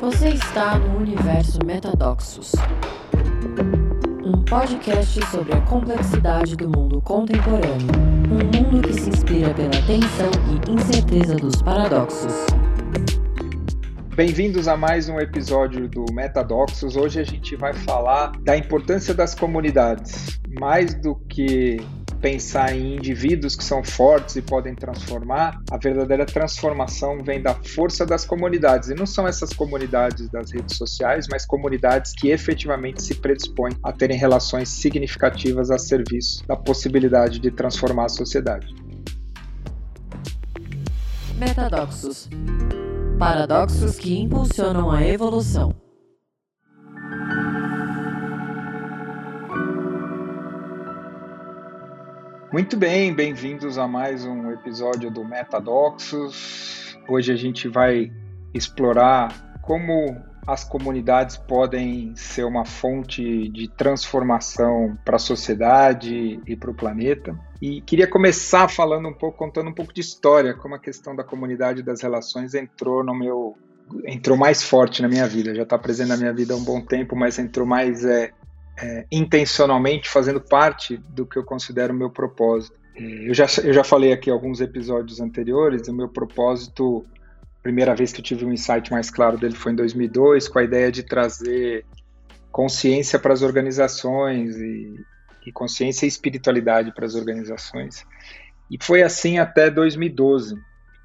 Você está no universo Metadoxos, um podcast sobre a complexidade do mundo contemporâneo, um mundo que se inspira pela tensão e incerteza dos paradoxos. Bem-vindos a mais um episódio do Metadoxos. Hoje a gente vai falar da importância das comunidades, mais do que pensar em indivíduos que são fortes e podem transformar, a verdadeira transformação vem da força das comunidades. E não são essas comunidades das redes sociais, mas comunidades que efetivamente se predispõem a terem relações significativas a serviço da possibilidade de transformar a sociedade. Metadoxos paradoxos que impulsionam a evolução. Muito bem, bem-vindos a mais um episódio do Metadoxos. Hoje a gente vai explorar como as comunidades podem ser uma fonte de transformação para a sociedade e para o planeta. E queria começar falando um pouco, contando um pouco de história, como a questão da comunidade e das relações entrou no meu entrou mais forte na minha vida. Já está presente na minha vida há um bom tempo, mas entrou mais é, é, intencionalmente fazendo parte do que eu considero meu propósito. É, eu já, eu já falei aqui alguns episódios anteriores, o meu propósito, primeira vez que eu tive um insight mais claro dele foi em 2002, com a ideia de trazer consciência para as organizações e, e consciência e espiritualidade para as organizações. E foi assim até 2012.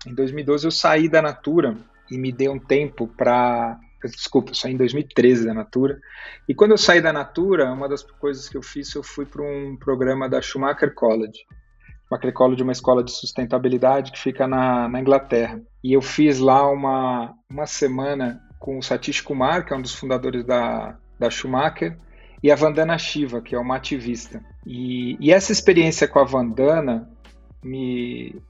Em 2012 eu saí da Natura e me dei um tempo para desculpa, eu saí em 2013 da Natura. E quando eu saí da Natura, uma das coisas que eu fiz, eu fui para um programa da Schumacher College. Schumacher College é uma escola de sustentabilidade que fica na, na Inglaterra. E eu fiz lá uma, uma semana com o Satish Kumar, que é um dos fundadores da, da Schumacher, e a Vandana Shiva, que é uma ativista. E, e essa experiência com a Vandana me,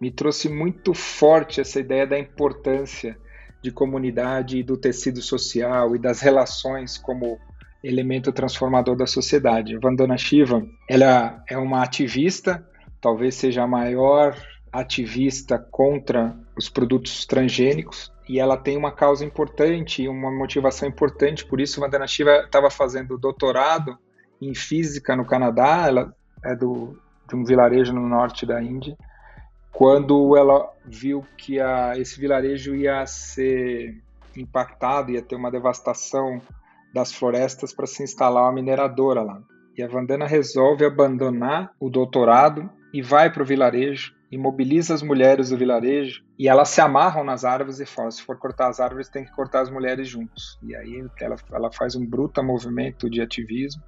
me trouxe muito forte essa ideia da importância de comunidade e do tecido social e das relações como elemento transformador da sociedade. Vandana Shiva, ela é uma ativista, talvez seja a maior ativista contra os produtos transgênicos e ela tem uma causa importante e uma motivação importante, por isso Vandana Shiva estava fazendo doutorado em física no Canadá, ela é do, de um vilarejo no norte da Índia, quando ela viu que a, esse vilarejo ia ser impactado, ia ter uma devastação das florestas para se instalar uma mineradora lá. E a Vandana resolve abandonar o doutorado e vai para o vilarejo, imobiliza as mulheres do vilarejo e elas se amarram nas árvores e falam: se for cortar as árvores, tem que cortar as mulheres juntos. E aí ela, ela faz um bruto movimento de ativismo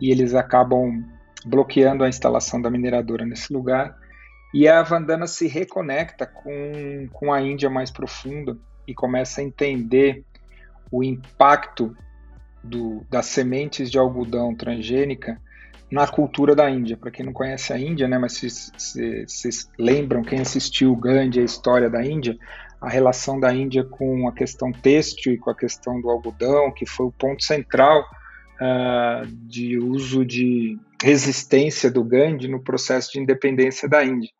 e eles acabam bloqueando a instalação da mineradora nesse lugar e a Vandana se reconecta com, com a Índia mais profunda e começa a entender o impacto do, das sementes de algodão transgênica na cultura da Índia. Para quem não conhece a Índia, né, mas vocês lembram, quem assistiu Gandhi, a história da Índia, a relação da Índia com a questão têxtil e com a questão do algodão, que foi o ponto central uh, de uso de resistência do Gandhi no processo de independência da Índia.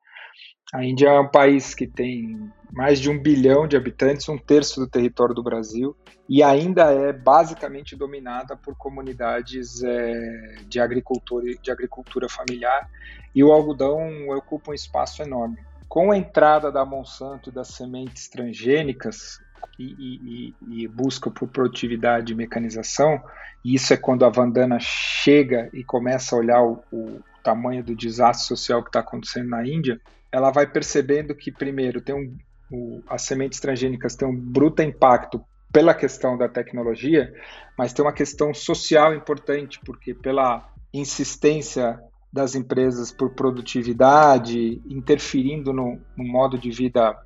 A Índia é um país que tem mais de um bilhão de habitantes, um terço do território do Brasil, e ainda é basicamente dominada por comunidades é, de, agricultura, de agricultura familiar, e o algodão ocupa um espaço enorme. Com a entrada da Monsanto e das sementes transgênicas, e, e, e, busca por produtividade e mecanização, e isso é quando a Vandana chega e começa a olhar o, o tamanho do desastre social que está acontecendo na Índia, ela vai percebendo que, primeiro, tem um, o, as sementes transgênicas têm um bruto impacto pela questão da tecnologia, mas tem uma questão social importante, porque pela insistência das empresas por produtividade, interferindo no, no modo de vida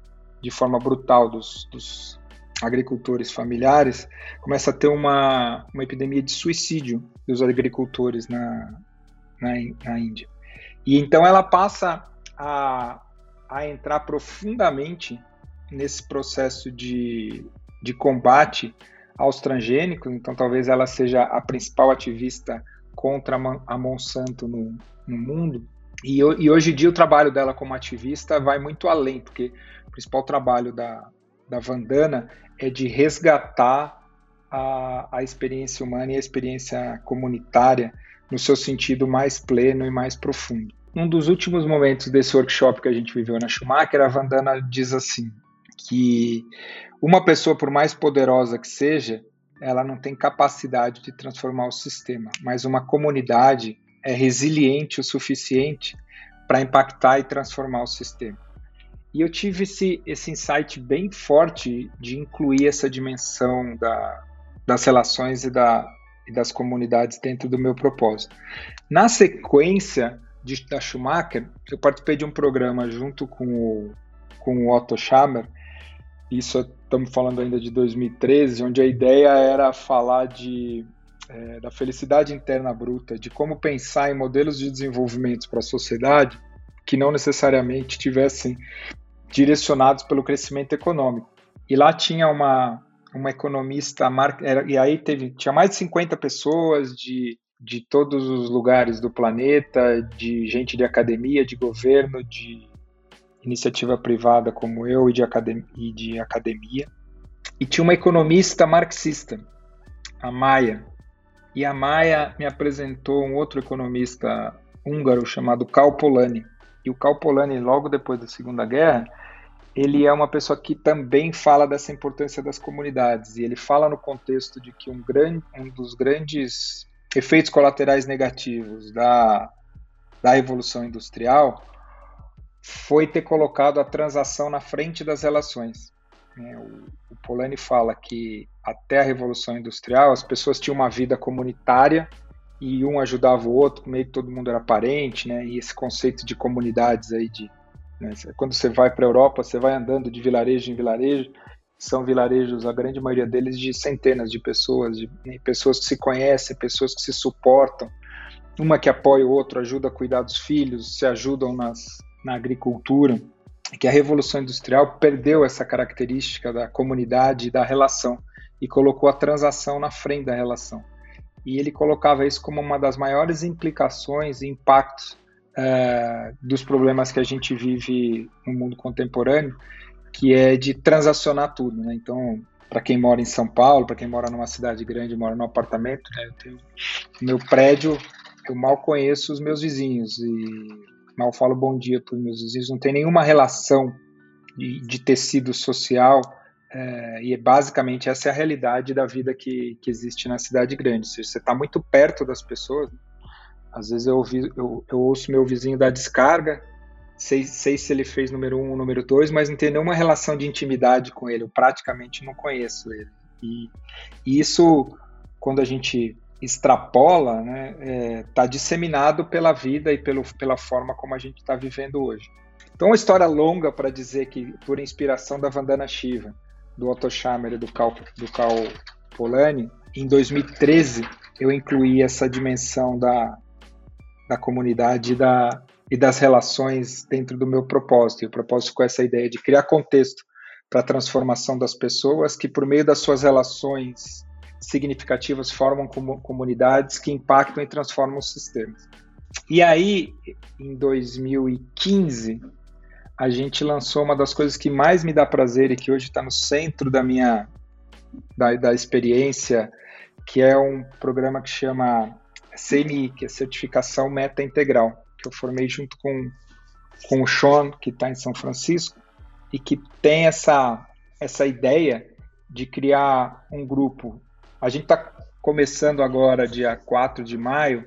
de forma brutal dos, dos, agricultores familiares, começa a ter uma, uma epidemia de suicídio dos agricultores na, na, na Índia. E então ela passa a, a entrar profundamente nesse processo de, de combate aos transgênicos, então talvez ela seja a principal ativista contra a Monsanto no, no mundo. E, e, hoje em dia o trabalho dela como ativista vai muito além, porque o principal trabalho da, da Vandana é de resgatar a, a experiência humana e a experiência comunitária no seu sentido mais pleno e mais profundo. Um dos últimos momentos desse workshop que a gente viveu na Schumacher, a Vandana diz assim, que uma pessoa, por mais poderosa que seja, ela não tem capacidade de transformar o sistema, mas uma comunidade é resiliente o suficiente para impactar e transformar o sistema. E eu tive esse, esse insight bem forte de incluir essa dimensão da, das relações e, da, e das comunidades dentro do meu propósito. Na sequência de, da Schumacher, eu participei de um programa junto com o, com o Otto Schammer, isso estamos falando ainda de 2013, onde a ideia era falar de, é, da felicidade interna bruta, de como pensar em modelos de desenvolvimento para a sociedade que não necessariamente tivessem direcionados pelo crescimento econômico. E lá tinha uma, uma economista, e aí teve, tinha mais de 50 pessoas de, de todos os lugares do planeta, de gente de academia, de governo, de iniciativa privada como eu e de, academia, e de academia. E tinha uma economista marxista, a Maia. E a Maia me apresentou um outro economista húngaro chamado Karl Polanyi. E o Karl Polanyi, logo depois da Segunda Guerra, ele é uma pessoa que também fala dessa importância das comunidades. E ele fala no contexto de que um, grande, um dos grandes efeitos colaterais negativos da, da Revolução Industrial foi ter colocado a transação na frente das relações. É, o, o Polanyi fala que até a Revolução Industrial as pessoas tinham uma vida comunitária e um ajudava o outro, meio que todo mundo era parente, né? E esse conceito de comunidades aí de né? quando você vai para a Europa, você vai andando de vilarejo em vilarejo, são vilarejos, a grande maioria deles de centenas de pessoas, de né? pessoas que se conhecem, pessoas que se suportam, uma que apoia o outro, ajuda a cuidar dos filhos, se ajudam nas, na agricultura, que a Revolução Industrial perdeu essa característica da comunidade da relação e colocou a transação na frente da relação. E ele colocava isso como uma das maiores implicações e impactos uh, dos problemas que a gente vive no mundo contemporâneo, que é de transacionar tudo. Né? Então, para quem mora em São Paulo, para quem mora numa cidade grande, mora num apartamento, né? eu tenho meu prédio, eu mal conheço os meus vizinhos e mal falo bom dia para os meus vizinhos, não tem nenhuma relação de, de tecido social, é, e basicamente essa é a realidade da vida que, que existe na cidade grande. Seja, você está muito perto das pessoas. Às vezes eu, ouvi, eu, eu, ouço meu vizinho dar descarga, sei, sei se ele fez número um ou número dois, mas não tenho nenhuma relação de intimidade com ele. Eu praticamente não conheço ele. E, e isso, quando a gente extrapola, está né, é, tá disseminado pela vida e pelo, pela forma como a gente está vivendo hoje. Então, uma história longa para dizer que, por inspiração da Vandana Shiva, do Otto Schammer e do Cal, do Polanyi, em 2013 eu incluí essa dimensão da, da comunidade da, e das relações dentro do meu propósito. E o propósito com essa ideia de criar contexto para a transformação das pessoas que, por meio das suas relações significativas formam comunidades que impactam e transformam os sistemas. E aí, em 2015, a gente lançou uma das coisas que mais me dá prazer e que hoje está no centro da minha da, da experiência, que é um programa que chama CMI, que é Certificação Meta Integral, que eu formei junto com, com o Sean, que está em São Francisco, e que tem essa, essa ideia de criar um grupo a gente está começando agora, dia 4 de maio,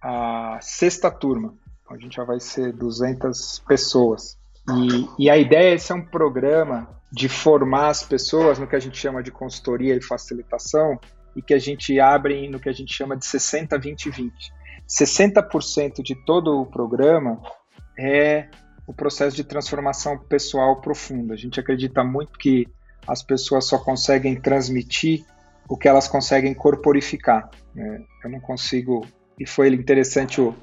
a sexta turma. A gente já vai ser 200 pessoas. E, e a ideia é ser um programa de formar as pessoas no que a gente chama de consultoria e facilitação e que a gente abre no que a gente chama de 60, 20, 20. 60% de todo o programa é o processo de transformação pessoal profunda. A gente acredita muito que as pessoas só conseguem transmitir o que elas conseguem corporificar. Né? Eu não consigo. E foi interessante o,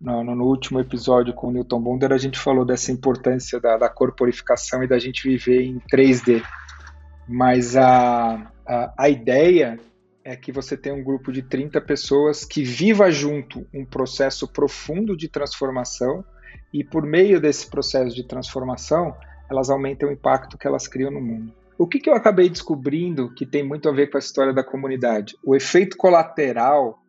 no, no, último episódio com o Newton Bonder, a gente falou dessa importância da, da corporificação e da gente viver em 3D. Mas a, a, a ideia é que você tem um grupo de 30 pessoas que viva junto um processo profundo de transformação e por meio desse processo de transformação, elas aumentam o impacto que elas criam no mundo. O que, que eu acabei descobrindo que tem muito a ver com a história da comunidade? O efeito colateral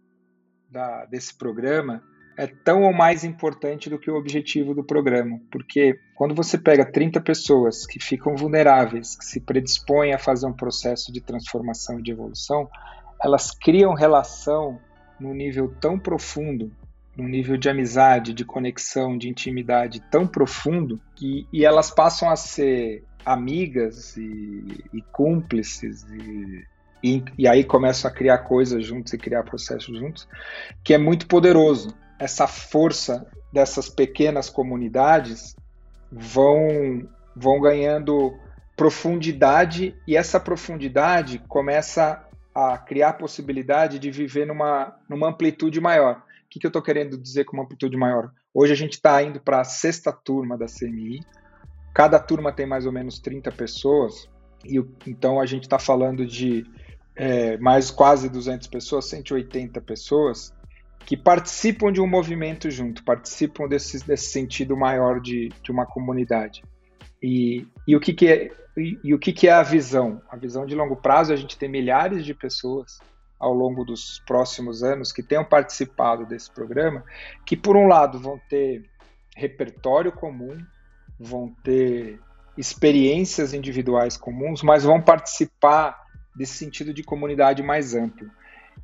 da, desse programa é tão ou mais importante do que o objetivo do programa, porque quando você pega 30 pessoas que ficam vulneráveis, que se predispõem a fazer um processo de transformação e de evolução, elas criam relação num nível tão profundo, num nível de amizade, de conexão, de intimidade tão profundo, que, e elas passam a ser amigas e, e cúmplices e e, e, aí começam a criar coisas juntos e criar processos juntos, que é muito poderoso. Essa força dessas pequenas comunidades vão, vão ganhando profundidade e essa profundidade começa a criar a possibilidade de viver numa, numa amplitude maior. O que, que eu estou querendo dizer com uma amplitude maior? Hoje a gente está indo para a sexta turma da CMI, cada turma tem mais ou menos 30 pessoas, e então a gente está falando de é, mais quase 200 pessoas, 180 pessoas, que participam de um movimento junto, participam desse, desse sentido maior de, de uma comunidade. E, e o, que, que, é, e, e, o que, que é a visão? A visão de longo prazo é a gente ter milhares de pessoas ao longo dos próximos anos que tenham participado desse programa, que por um lado vão ter repertório comum, vão ter experiências individuais comuns, mas vão participar desse sentido de comunidade mais amplo.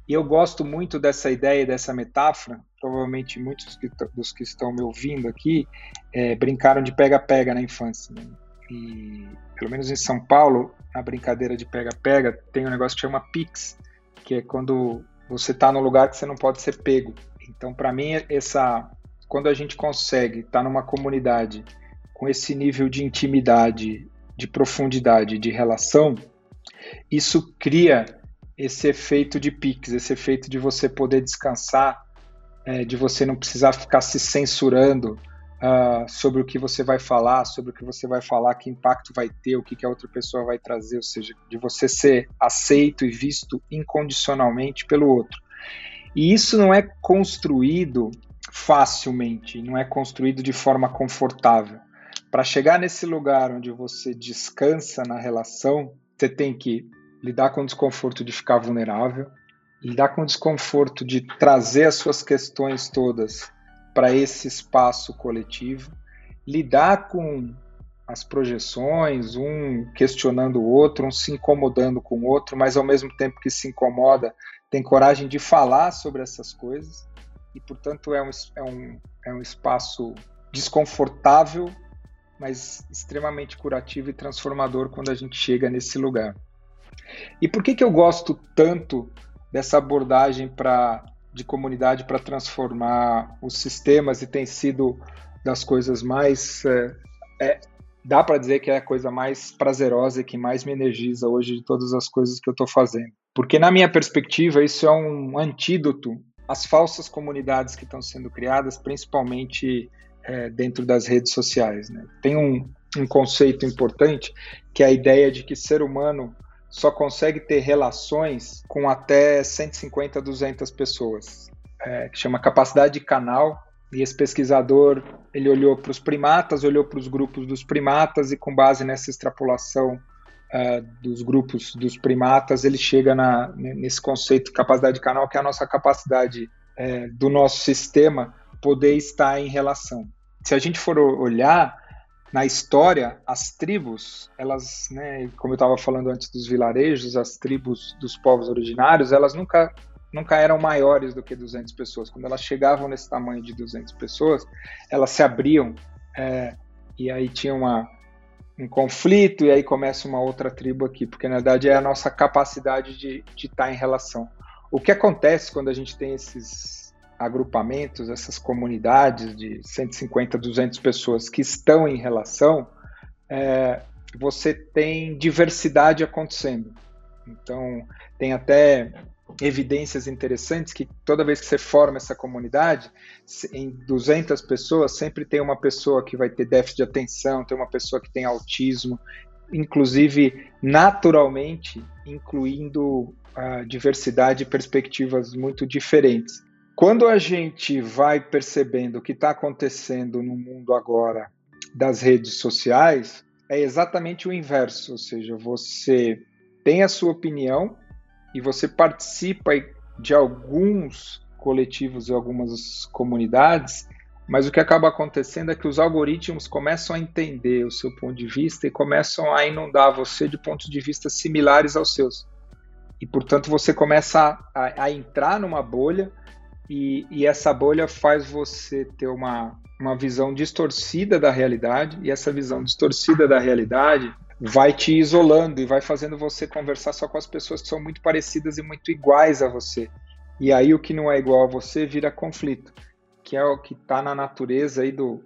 E eu gosto muito dessa ideia, dessa metáfora. Provavelmente muitos dos que estão me ouvindo aqui é, brincaram de pega-pega na infância. Né? E pelo menos em São Paulo, a brincadeira de pega-pega tem um negócio que chama Pix, que é quando você está num lugar que você não pode ser pego. Então, para mim, essa quando a gente consegue estar tá numa comunidade com esse nível de intimidade, de profundidade, de relação, isso cria esse efeito de piques, esse efeito de você poder descansar, é, de você não precisar ficar se censurando uh, sobre o que você vai falar, sobre o que você vai falar, que impacto vai ter, o que, que a outra pessoa vai trazer, ou seja, de você ser aceito e visto incondicionalmente pelo outro. E isso não é construído facilmente, não é construído de forma confortável. Para chegar nesse lugar onde você descansa na relação, você tem que lidar com o desconforto de ficar vulnerável, lidar com o desconforto de trazer as suas questões todas para esse espaço coletivo, lidar com as projeções, um questionando o outro, um se incomodando com o outro, mas ao mesmo tempo que se incomoda, tem coragem de falar sobre essas coisas, e portanto é um, é um, é um espaço desconfortável, mas extremamente curativo e transformador quando a gente chega nesse lugar. E por que, que eu gosto tanto dessa abordagem pra, de comunidade para transformar os sistemas e tem sido das coisas mais. É, é, dá para dizer que é a coisa mais prazerosa e que mais me energiza hoje de todas as coisas que eu estou fazendo. Porque, na minha perspectiva, isso é um antídoto às falsas comunidades que estão sendo criadas, principalmente é, dentro das redes sociais. Né? Tem um, um conceito importante que é a ideia de que ser humano só consegue ter relações com até 150, 200 pessoas, é, que chama capacidade de canal. E esse pesquisador ele olhou para os primatas, olhou para os grupos dos primatas e com base nessa extrapolação é, dos grupos dos primatas, ele chega na, nesse conceito de capacidade de canal, que é a nossa capacidade é, do nosso sistema poder estar em relação. Se a gente for olhar, na história, as tribos, elas, né, como eu estava falando antes dos vilarejos, as tribos dos povos originários, elas nunca nunca eram maiores do que 200 pessoas. Quando elas chegavam nesse tamanho de 200 pessoas, elas se abriam é, e aí tinha uma, um conflito e aí começa uma outra tribo aqui, porque na verdade é a nossa capacidade de estar tá em relação. O que acontece quando a gente tem esses agrupamentos, essas comunidades de 150, 200 pessoas que estão em relação, é, você tem diversidade acontecendo. Então, tem até evidências interessantes que toda vez que você forma essa comunidade, em 200 pessoas, sempre tem uma pessoa que vai ter déficit de atenção, tem uma pessoa que tem autismo, inclusive naturalmente incluindo a diversidade e perspectivas muito diferentes. Quando a gente vai percebendo o que está acontecendo no mundo agora das redes sociais, é exatamente o inverso, ou seja, você tem a sua opinião e você participa de alguns coletivos e algumas comunidades, mas o que acaba acontecendo é que os algoritmos começam a entender o seu ponto de vista e começam a inundar você de pontos de vista similares aos seus. E, portanto, você começa a, a entrar numa bolha e, e, essa bolha faz você ter uma, uma visão distorcida da realidade, e essa visão distorcida da realidade vai te isolando e vai fazendo você conversar só com as pessoas que são muito parecidas e muito iguais a você. E aí o que não é igual a você vira conflito, que é o que está na natureza aí do.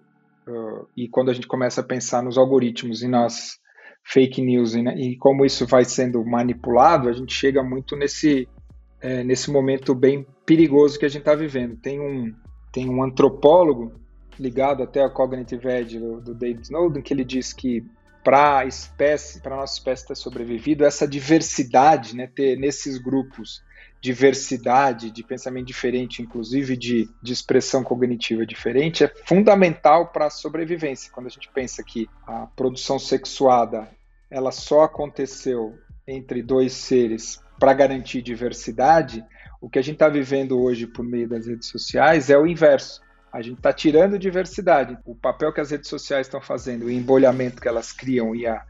Uh, e quando a gente começa a pensar nos algoritmos e nas fake news e, né, e como isso vai sendo manipulado, a gente chega muito nesse, é, nesse momento bem perigoso que a gente está vivendo. Tem um, tem um antropólogo ligado até ao Cognitive Edge do, do David Snowden que ele diz que para espécie, para nossa espécie ter sobrevivido, essa diversidade, né, ter nesses grupos diversidade de pensamento diferente, inclusive de, de expressão cognitiva diferente, é fundamental para a sobrevivência. Quando a gente pensa que a produção sexuada ela só aconteceu entre dois seres para garantir diversidade, o que a gente está vivendo hoje por meio das redes sociais é o inverso. A gente está tirando diversidade. O papel que as redes sociais estão fazendo, o embolhamento que elas criam e a,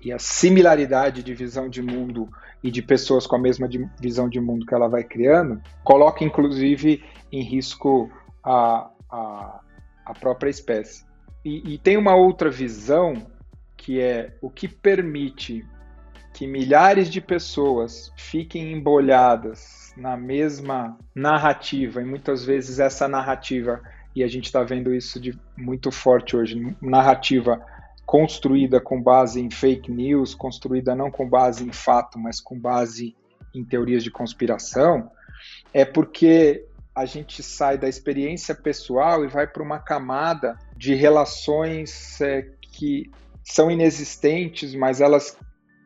e a similaridade de visão de mundo e de pessoas com a mesma de, visão de mundo que ela vai criando, coloca inclusive em risco a, a, a própria espécie. E, e tem uma outra visão que é o que permite que milhares de pessoas fiquem embolhadas na mesma narrativa, e muitas vezes essa narrativa, e a gente está vendo isso de muito forte hoje, narrativa construída com base em fake news, construída não com base em fato, mas com base em teorias de conspiração, é porque a gente sai da experiência pessoal e vai para uma camada de relações é, que são inexistentes, mas elas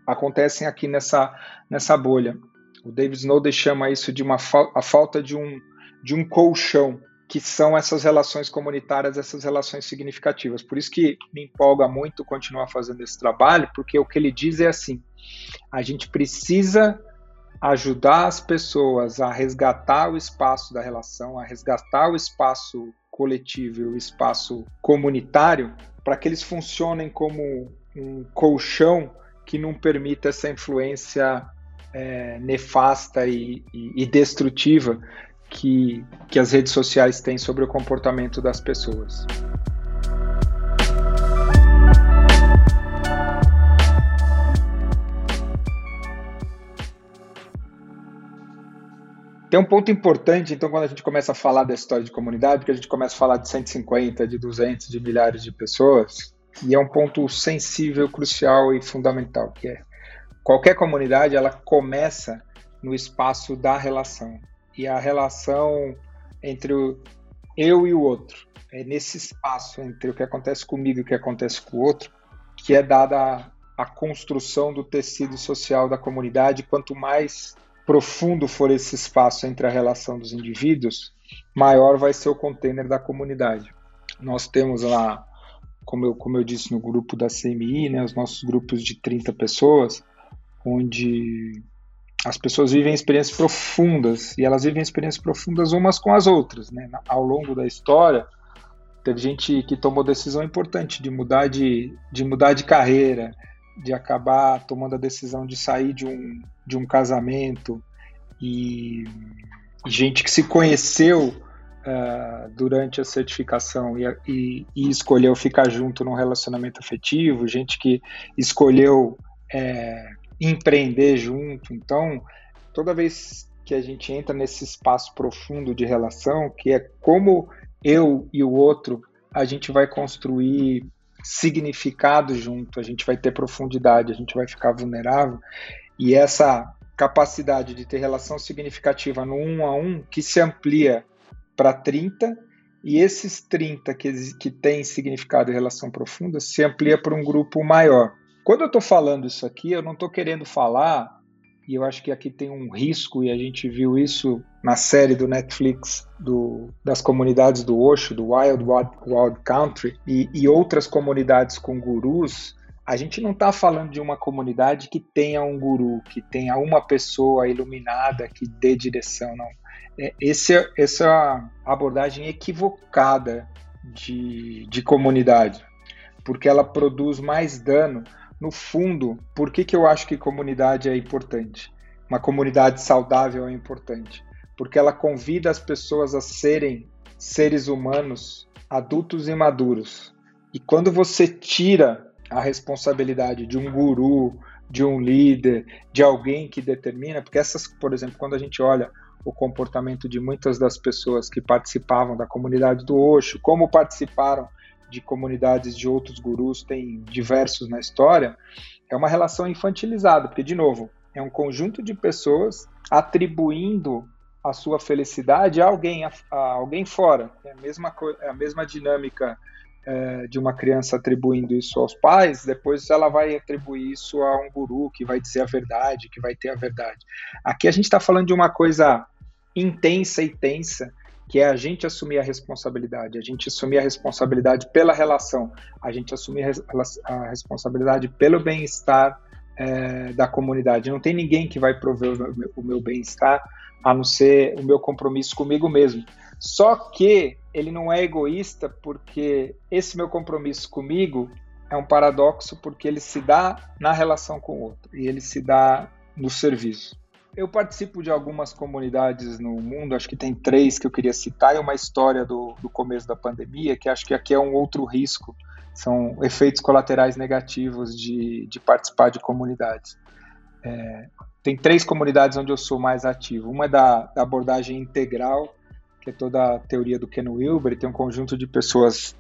acontecem aqui nessa, nessa bolha. O David Snowden chama isso de uma fa a falta de um, de um colchão, que são essas relações comunitárias, essas relações significativas. Por isso que me empolga muito continuar fazendo esse trabalho, porque o que ele diz é assim: a gente precisa ajudar as pessoas a resgatar o espaço da relação, a resgatar o espaço coletivo e o espaço comunitário, para que eles funcionem como um colchão que não permita essa influência é, nefasta e, e, e destrutiva que, que as redes sociais têm sobre o comportamento das pessoas. Tem um ponto importante, então, quando a gente começa a falar da história de comunidade, que a gente começa a falar de 150, de 200, de milhares de pessoas, e é um ponto sensível, crucial e fundamental, que é qualquer comunidade, ela começa no espaço da relação. E a relação entre o eu e o outro. É nesse espaço entre o que acontece comigo e o que acontece com o outro que é dada a, a construção do tecido social da comunidade. Quanto mais profundo for esse espaço entre a relação dos indivíduos, maior vai ser o container da comunidade. Nós temos lá, como eu, como eu disse no grupo da CMI, né, os nossos grupos de 30 pessoas, onde as pessoas vivem experiências profundas e elas vivem experiências profundas umas com as outras. Né? Ao longo da história, teve gente que tomou decisão importante de mudar de, de mudar de carreira, de acabar tomando a decisão de sair de um, de um casamento e gente que se conheceu uh, durante a certificação e, e, e, escolheu ficar junto num relacionamento afetivo, gente que escolheu é, empreender junto. Então, toda vez que a gente entra nesse espaço profundo de relação, que é como eu e o outro, a gente vai construir significado junto, a gente vai ter profundidade, a gente vai ficar vulnerável. E essa capacidade de ter relação significativa no um a um que se amplia para 30 e esses 30 que, que têm significado e relação profunda se amplia para um grupo maior. Quando eu estou falando isso aqui, eu não estou querendo falar, e eu acho que aqui tem um risco, e a gente viu isso na série do Netflix do, das comunidades do Osho, do Wild Wild, Wild Country, e, e outras comunidades com gurus, a gente não está falando de uma comunidade que tenha um guru, que tenha uma pessoa iluminada que dê direção, não. É, esse, essa é abordagem equivocada de, de comunidade, porque ela produz mais dano. No fundo, por que, que eu acho que comunidade é importante? Uma comunidade saudável é importante, porque ela convida as pessoas a serem seres humanos adultos e maduros. E quando você tira a responsabilidade de um guru, de um líder, de alguém que determina, porque essas, por exemplo, quando a gente olha o comportamento de muitas das pessoas que participavam da comunidade do Osho, como participaram de comunidades de outros gurus, tem diversos na história, é uma relação infantilizada, porque, de novo, é um conjunto de pessoas atribuindo a sua felicidade a alguém, a, a alguém fora. É a mesma, é a mesma dinâmica é, de uma criança atribuindo isso aos pais, depois ela vai atribuir isso a um guru que vai dizer a verdade, que vai ter a verdade. Aqui a gente está falando de uma coisa intensa e tensa, que é a gente assumir a responsabilidade, a gente assumir a responsabilidade pela relação, a gente assumir a responsabilidade pelo bem-estar é, da comunidade. Não tem ninguém que vai prover o meu, bem-estar a não ser o meu compromisso comigo mesmo. Só que ele não é egoísta porque esse meu compromisso comigo é um paradoxo porque ele se dá na relação com o outro e ele se dá no serviço. Eu participo de algumas comunidades no mundo, acho que tem três que eu queria citar, e uma história do, do começo da pandemia, que acho que aqui é um outro risco, são efeitos colaterais negativos de, de participar de comunidades. É, tem três comunidades onde eu sou mais ativo. Uma é da, da abordagem integral, que é toda a teoria do Ken Wilber, tem um conjunto de pessoas,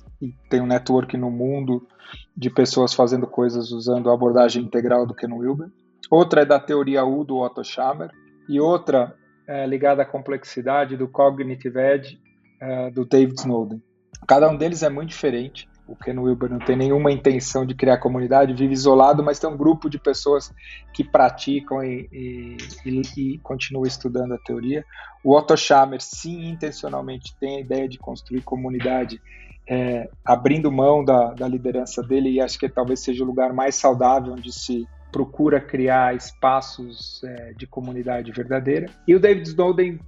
tem um network no mundo de pessoas fazendo coisas usando a abordagem integral do Ken Wilber. Outra é da teoria U do Otto Schammer e outra é ligada à complexidade do Cognitive Edge é, do David Snowden. Cada um deles é muito diferente. O Ken Wilber não tem nenhuma intenção de criar comunidade, vive isolado, mas tem um grupo de pessoas que praticam e, e, e, e continuam estudando a teoria. O Otto Schammer, sim, intencionalmente tem a ideia de construir comunidade, é, abrindo mão da, da liderança dele, e acho que talvez seja o lugar mais saudável onde se procura criar espaços é, de comunidade verdadeira. E o David Snowden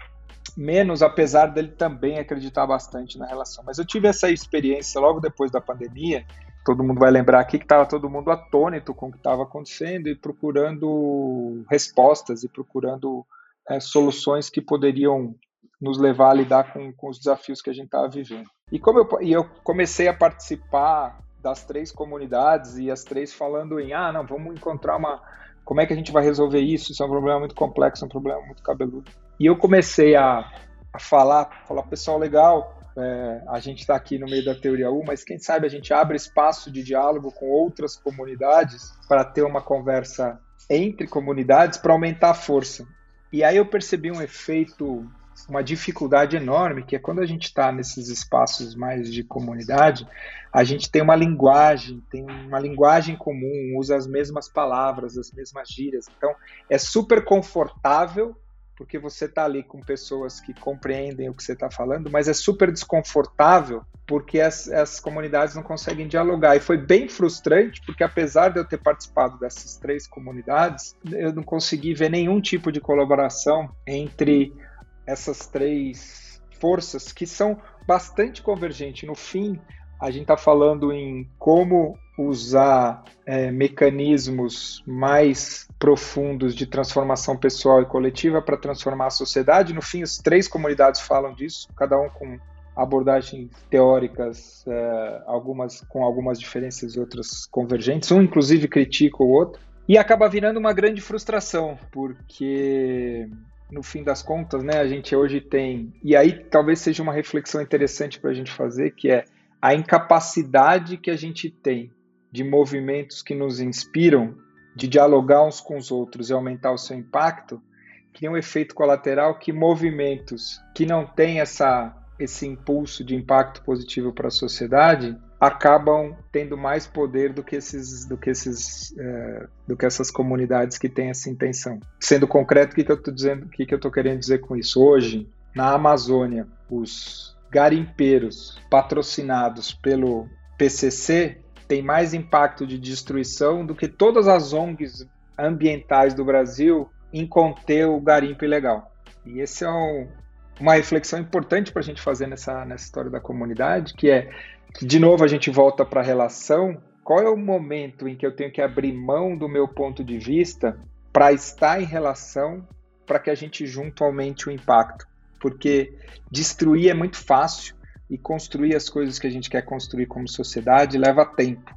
menos, apesar dele também acreditar bastante na relação. Mas eu tive essa experiência logo depois da pandemia. Todo mundo vai lembrar aqui que estava todo mundo atônito com o que estava acontecendo e procurando respostas e procurando é, soluções que poderiam nos levar a lidar com, com os desafios que a gente estava vivendo. E como eu, e eu comecei a participar das três comunidades e as três falando em ah, não, vamos encontrar uma como é que a gente vai resolver isso? Isso é um problema muito complexo, é um problema muito cabeludo. E eu comecei a, a falar, falar, pessoal, legal, é, a gente está aqui no meio da teoria U, mas quem sabe a gente abre espaço de diálogo com outras comunidades para ter uma conversa entre comunidades para aumentar a força. E aí eu percebi um efeito uma dificuldade enorme, que é quando a gente está nesses espaços mais de comunidade, a gente tem uma linguagem, tem uma linguagem comum, usa as mesmas palavras, as mesmas gírias. Então, é super confortável, porque você está ali com pessoas que compreendem o que você está falando, mas é super desconfortável, porque as, as comunidades não conseguem dialogar. E foi bem frustrante, porque apesar de eu ter participado dessas três comunidades, eu não consegui ver nenhum tipo de colaboração entre essas três forças que são bastante convergentes. No fim, a gente está falando em como usar é, mecanismos mais profundos de transformação pessoal e coletiva para transformar a sociedade. No fim, as três comunidades falam disso, cada um com abordagens teóricas, é, algumas com algumas diferenças e outras convergentes. Um, inclusive, critica o outro. E acaba virando uma grande frustração, porque no fim das contas, né, a gente hoje tem, e aí talvez seja uma reflexão interessante para a gente fazer, que é a incapacidade que a gente tem de movimentos que nos inspiram, de dialogar uns com os outros e aumentar o seu impacto, cria um efeito colateral que movimentos que não têm essa, esse impulso de impacto positivo para a sociedade acabam tendo mais poder do que esses, do que esses, é, do que essas comunidades que têm essa intenção. Sendo concreto, o que, que eu estou dizendo, o que, que eu estou querendo dizer com isso? Hoje, na Amazônia, os garimpeiros patrocinados pelo PCC tem mais impacto de destruição do que todas as ONGs ambientais do Brasil em conter o garimpo ilegal. E esse é um, uma reflexão importante para a gente fazer nessa, nessa história da comunidade, que é de novo, a gente volta para a relação. Qual é o momento em que eu tenho que abrir mão do meu ponto de vista para estar em relação para que a gente junto aumente o impacto? Porque destruir é muito fácil e construir as coisas que a gente quer construir como sociedade leva tempo.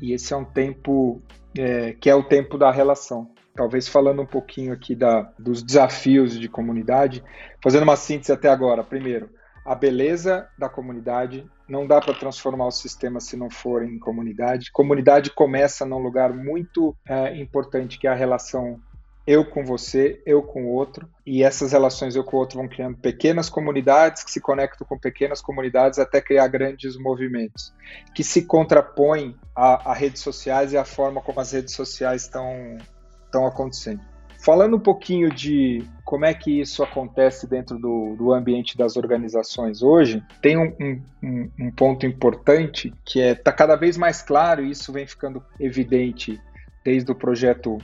E esse é um tempo é, que é o tempo da relação talvez falando um pouquinho aqui da, dos desafios de comunidade, fazendo uma síntese até agora. Primeiro, a beleza da comunidade. Não dá para transformar o sistema se não for em comunidade. Comunidade começa num lugar muito é, importante, que é a relação eu com você, eu com o outro, e essas relações eu com o outro vão criando pequenas comunidades que se conectam com pequenas comunidades até criar grandes movimentos, que se contrapõem a, a redes sociais e a forma como as redes sociais estão acontecendo. Falando um pouquinho de como é que isso acontece dentro do, do ambiente das organizações hoje, tem um, um, um ponto importante que é está cada vez mais claro e isso vem ficando evidente desde o projeto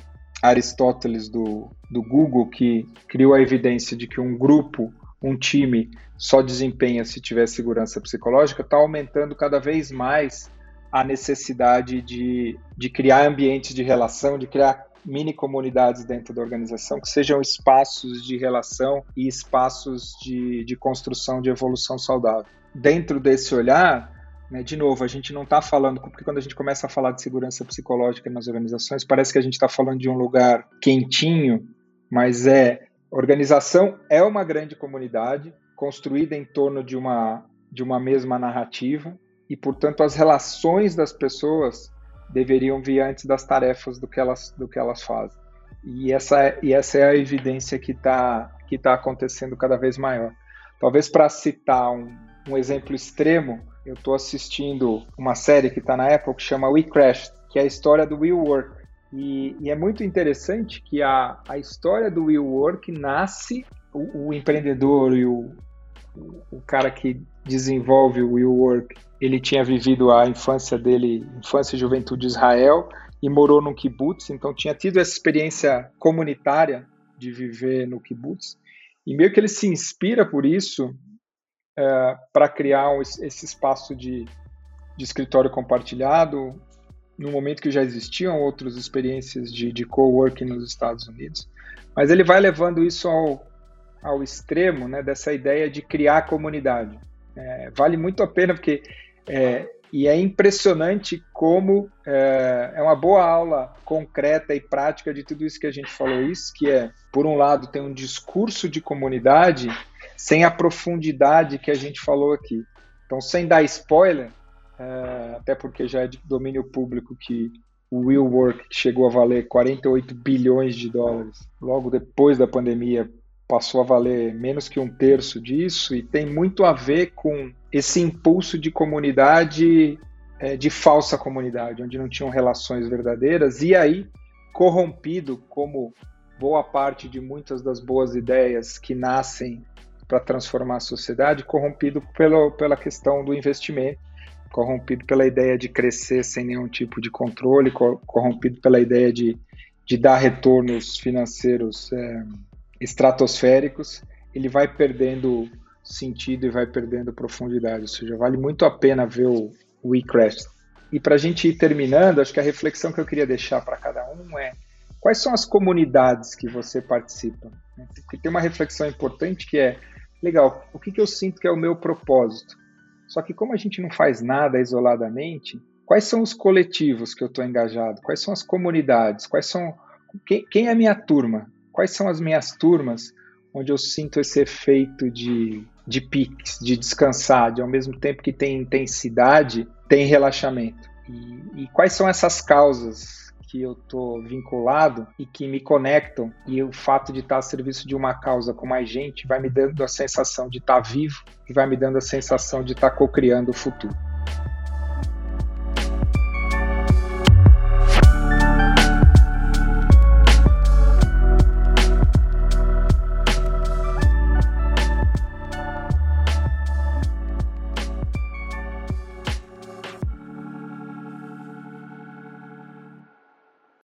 Aristóteles do, do Google, que criou a evidência de que um grupo, um time, só desempenha se tiver segurança psicológica, está aumentando cada vez mais a necessidade de, de criar ambientes de relação, de criar mini comunidades dentro da organização, que sejam espaços de relação e espaços de, de construção de evolução saudável. Dentro desse olhar, né, de novo, a gente não está falando, porque quando a gente começa a falar de segurança psicológica nas organizações, parece que a gente está falando de um lugar quentinho, mas é. Organização é uma grande comunidade construída em torno de uma, de uma mesma narrativa e, portanto, as relações das pessoas deveriam vir antes das tarefas do que elas, do que elas fazem. E essa, é, e essa é a evidência que está que tá acontecendo cada vez maior. Talvez para citar um, um exemplo extremo, eu estou assistindo uma série que está na Apple que chama We Crashed, que é a história do Will Work. E, e, é muito interessante que a, a história do Will Work nasce, o, o empreendedor e o, o cara que desenvolve o Will Work, ele tinha vivido a infância dele, infância e juventude de Israel, e morou no kibbutz, então tinha tido essa experiência comunitária de viver no kibbutz, e meio que ele se inspira por isso é, para criar um, esse espaço de, de escritório compartilhado, no momento que já existiam outras experiências de, de coworking nos Estados Unidos, mas ele vai levando isso ao, ao extremo né, dessa ideia de criar comunidade. É, vale muito a pena, porque é, e é impressionante como é, é, uma boa aula concreta e prática de tudo isso que a gente falou, isso que é, por um lado, tem um discurso de comunidade sem a profundidade que a gente falou aqui. Então, sem dar spoiler, é, até porque já é de domínio público que o Will Work chegou a valer 48 bilhões de dólares logo depois da pandemia passou a valer menos que um terço disso e tem muito a ver com esse impulso de comunidade, é, de falsa comunidade, onde não tinham relações verdadeiras, e aí corrompido, como boa parte de muitas das boas ideias que nascem para transformar a sociedade, corrompido pelo, pela questão do investimento, corrompido pela ideia de crescer sem nenhum tipo de controle, corrompido pela ideia de, de dar retornos financeiros é, estratosféricos, ele vai perdendo sentido e vai perdendo profundidade. Ou seja, vale muito a pena ver o, o e-crash. E para a gente ir terminando, acho que a reflexão que eu queria deixar para cada um é quais são as comunidades que você participa? Porque tem uma reflexão importante que é, legal, o que, que eu sinto que é o meu propósito? Só que como a gente não faz nada isoladamente, quais são os coletivos que eu estou engajado? Quais são as comunidades? Quais são quem, quem é a minha turma? Quais são as minhas turmas onde eu sinto esse efeito de, de piques, de descansar, de ao mesmo tempo que tem intensidade, tem relaxamento. E, e quais são essas causas que eu estou vinculado e que me conectam, e o fato de estar a serviço de uma causa com mais gente vai me dando a sensação de estar vivo e vai me dando a sensação de estar co-criando o futuro.